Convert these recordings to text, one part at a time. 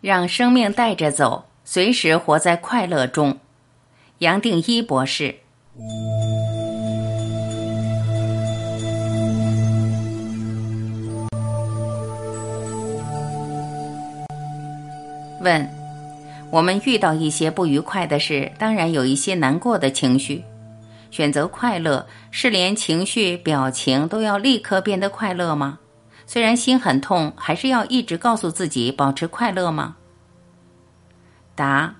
让生命带着走，随时活在快乐中。杨定一博士问：我们遇到一些不愉快的事，当然有一些难过的情绪。选择快乐，是连情绪、表情都要立刻变得快乐吗？虽然心很痛，还是要一直告诉自己保持快乐吗？答：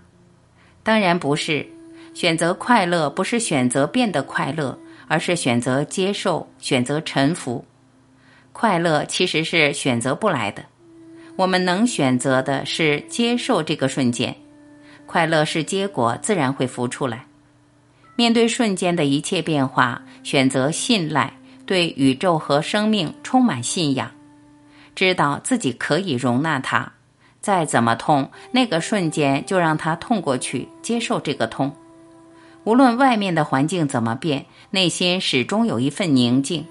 当然不是。选择快乐不是选择变得快乐，而是选择接受、选择臣服。快乐其实是选择不来的，我们能选择的是接受这个瞬间。快乐是结果，自然会浮出来。面对瞬间的一切变化，选择信赖，对宇宙和生命充满信仰。知道自己可以容纳它，再怎么痛，那个瞬间就让它痛过去，接受这个痛。无论外面的环境怎么变，内心始终有一份宁静。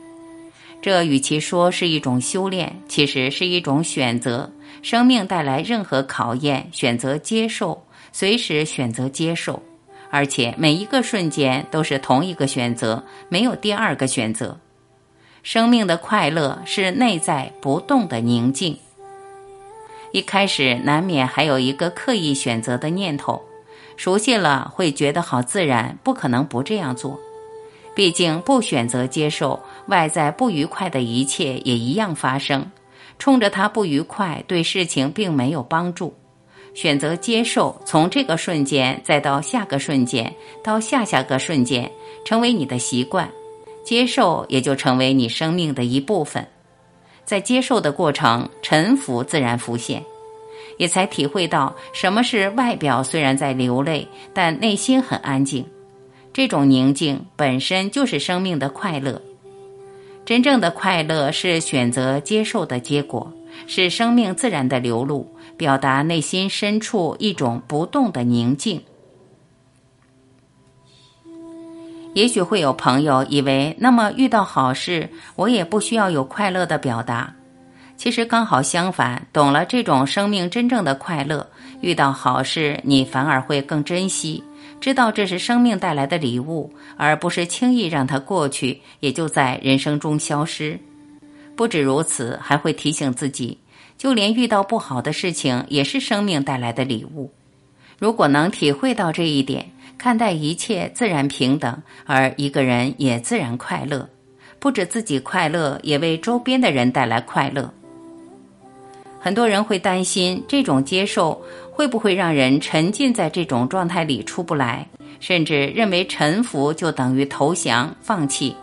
这与其说是一种修炼，其实是一种选择。生命带来任何考验，选择接受，随时选择接受，而且每一个瞬间都是同一个选择，没有第二个选择。生命的快乐是内在不动的宁静。一开始难免还有一个刻意选择的念头，熟悉了会觉得好自然，不可能不这样做。毕竟不选择接受外在不愉快的一切也一样发生，冲着它不愉快对事情并没有帮助。选择接受，从这个瞬间再到下个瞬间，到下下个瞬间，成为你的习惯。接受也就成为你生命的一部分，在接受的过程，沉浮自然浮现，也才体会到什么是外表虽然在流泪，但内心很安静。这种宁静本身就是生命的快乐。真正的快乐是选择接受的结果，是生命自然的流露，表达内心深处一种不动的宁静。也许会有朋友以为，那么遇到好事，我也不需要有快乐的表达。其实刚好相反，懂了这种生命真正的快乐，遇到好事，你反而会更珍惜，知道这是生命带来的礼物，而不是轻易让它过去，也就在人生中消失。不止如此，还会提醒自己，就连遇到不好的事情，也是生命带来的礼物。如果能体会到这一点。看待一切自然平等，而一个人也自然快乐，不止自己快乐，也为周边的人带来快乐。很多人会担心这种接受会不会让人沉浸在这种状态里出不来，甚至认为臣服就等于投降、放弃。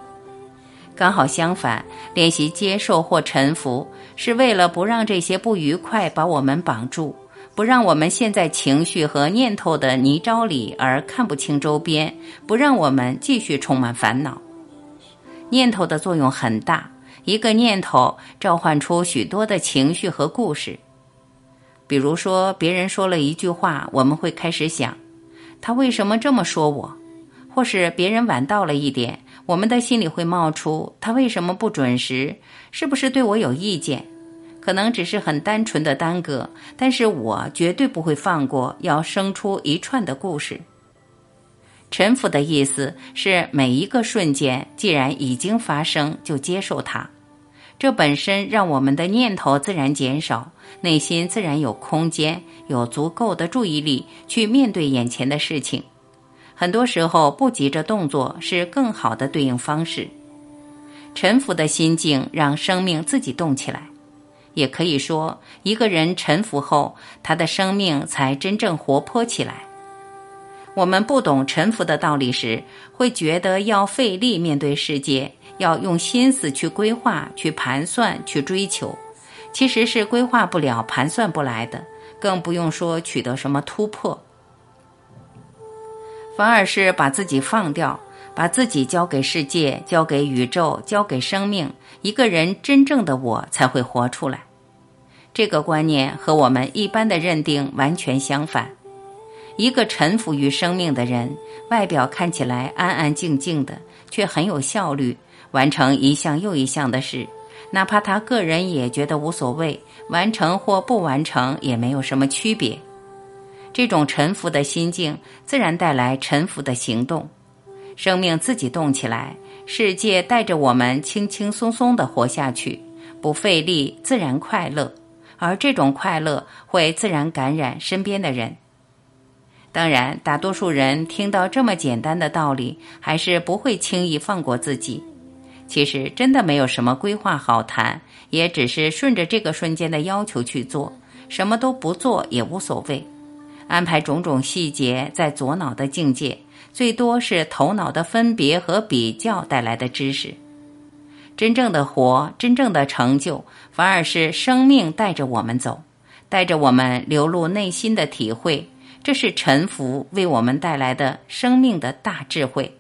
刚好相反，练习接受或臣服，是为了不让这些不愉快把我们绑住。不让我们陷在情绪和念头的泥沼里而看不清周边，不让我们继续充满烦恼。念头的作用很大，一个念头召唤出许多的情绪和故事。比如说，别人说了一句话，我们会开始想，他为什么这么说我？或是别人晚到了一点，我们的心里会冒出，他为什么不准时？是不是对我有意见？可能只是很单纯的耽搁，但是我绝对不会放过，要生出一串的故事。臣服的意思是每一个瞬间，既然已经发生，就接受它。这本身让我们的念头自然减少，内心自然有空间，有足够的注意力去面对眼前的事情。很多时候，不急着动作是更好的对应方式。臣服的心境让生命自己动起来。也可以说，一个人臣服后，他的生命才真正活泼起来。我们不懂臣服的道理时，会觉得要费力面对世界，要用心思去规划、去盘算、去追求，其实是规划不了、盘算不来的，更不用说取得什么突破。反而是把自己放掉，把自己交给世界，交给宇宙，交给生命，一个人真正的我才会活出来。这个观念和我们一般的认定完全相反。一个臣服于生命的人，外表看起来安安静静的，却很有效率，完成一项又一项的事。哪怕他个人也觉得无所谓，完成或不完成也没有什么区别。这种臣服的心境，自然带来臣服的行动。生命自己动起来，世界带着我们轻轻松松地活下去，不费力，自然快乐。而这种快乐会自然感染身边的人。当然，大多数人听到这么简单的道理，还是不会轻易放过自己。其实，真的没有什么规划好谈，也只是顺着这个瞬间的要求去做，什么都不做也无所谓。安排种种细节，在左脑的境界，最多是头脑的分别和比较带来的知识。真正的活，真正的成就，反而是生命带着我们走，带着我们流露内心的体会。这是沉浮为我们带来的生命的大智慧。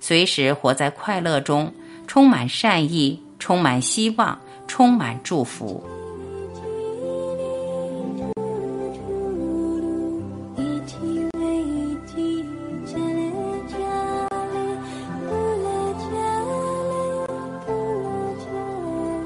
随时活在快乐中，充满善意，充满希望，充满祝福。